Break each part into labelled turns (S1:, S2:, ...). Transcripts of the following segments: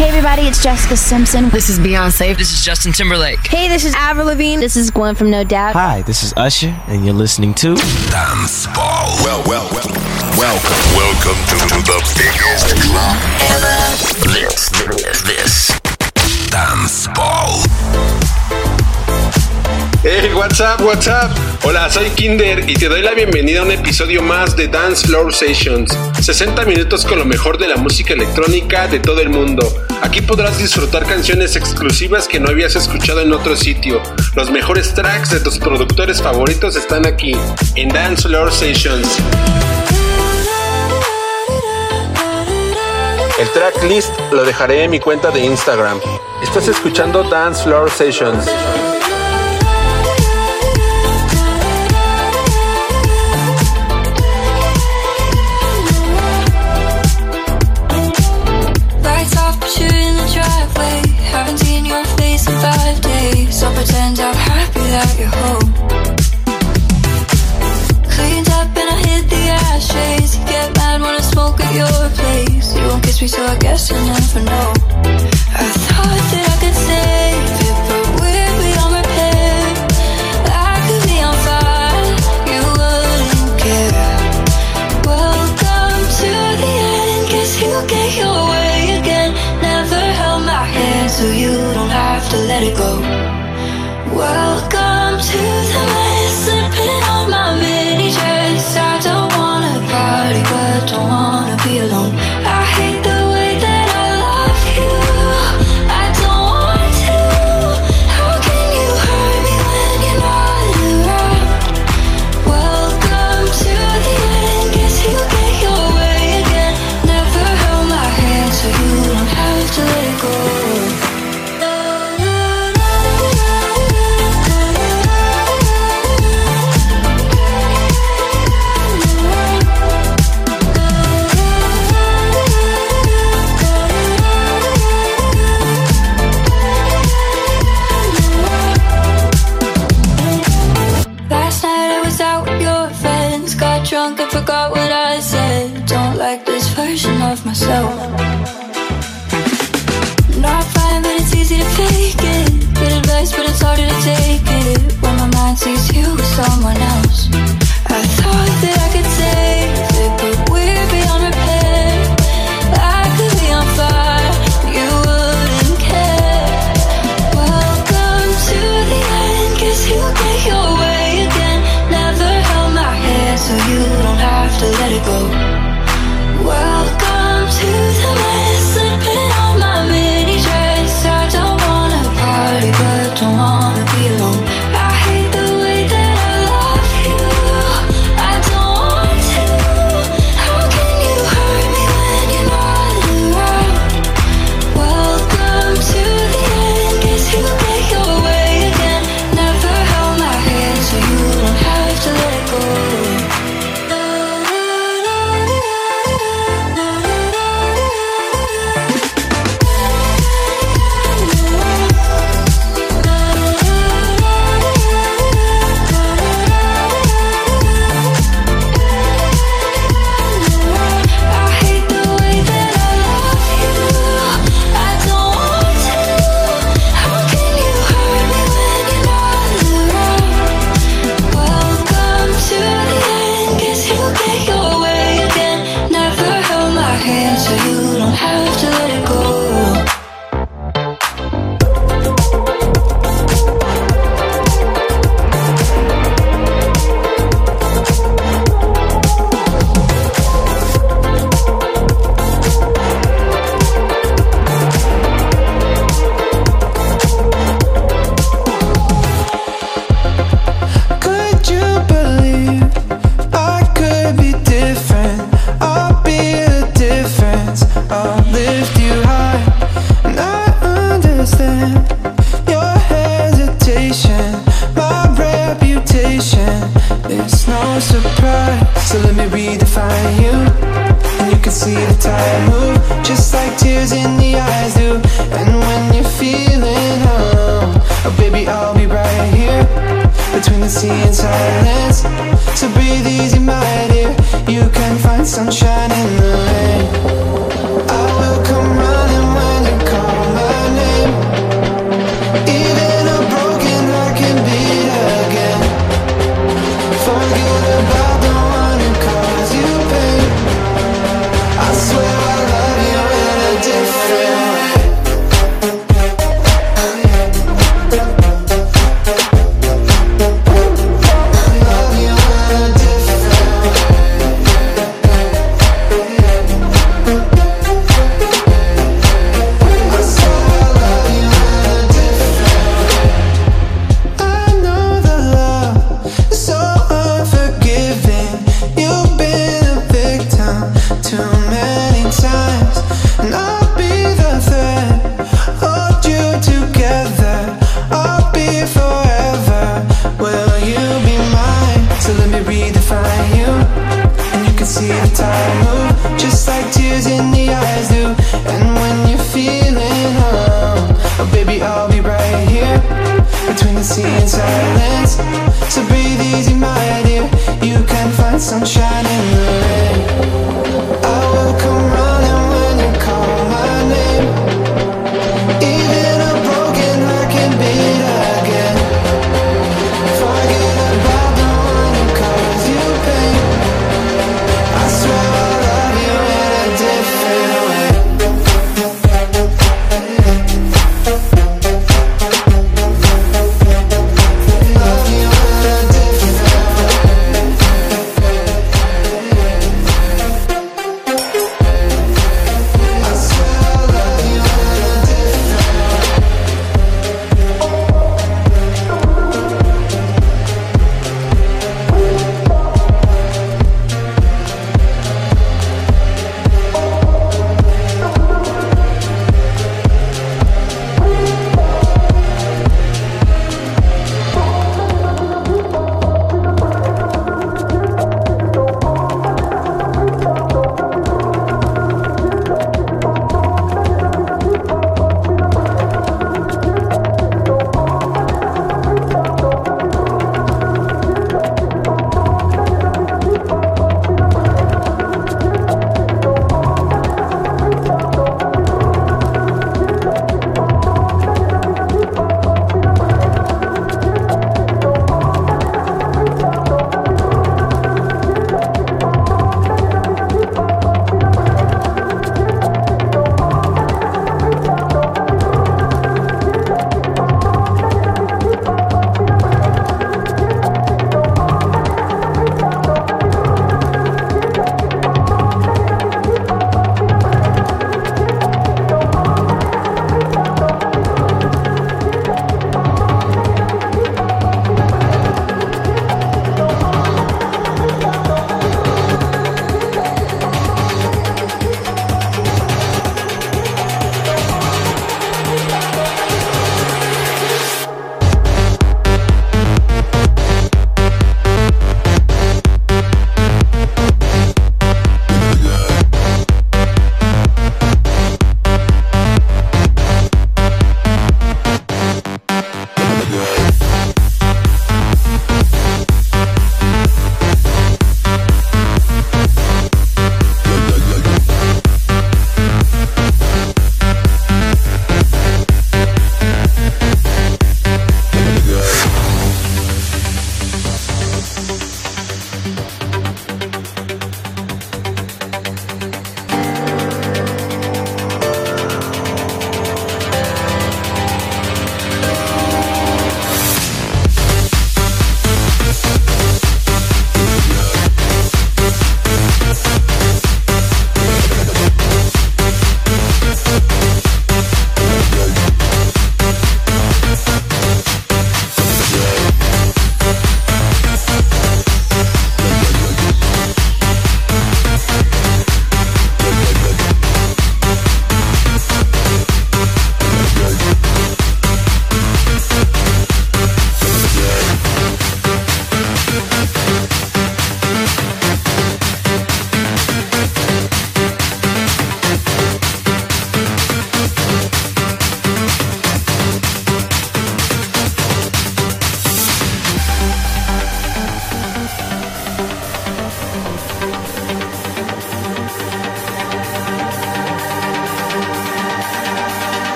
S1: Hey everybody, it's Jessica Simpson.
S2: This is Beyonce.
S3: This is Justin Timberlake.
S4: Hey, this is Avril Lavigne.
S1: This is Gwen from No Doubt.
S5: Hi, this is Usher, and you're listening to
S6: Dance Ball. Well, well, well, welcome, welcome to, the biggest club ever. This, this, this, Dance Ball.
S7: Hey, what's up, what's up? Hola, soy Kinder y te doy la bienvenida a un episodio más de Dance Floor Sessions. 60 minutos con lo mejor de la música electrónica de todo el mundo. Aquí podrás disfrutar canciones exclusivas que no habías escuchado en otro sitio. Los mejores tracks de tus productores favoritos están aquí, en Dance Lord Sessions. El tracklist lo dejaré en mi cuenta de Instagram. Estás escuchando Dance Floor Sessions.
S8: pretend I'm happy that you're home Cleaned up and I hid the ashtrays get mad when I smoke at your place. You won't kiss me so I guess you'll never know.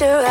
S9: picture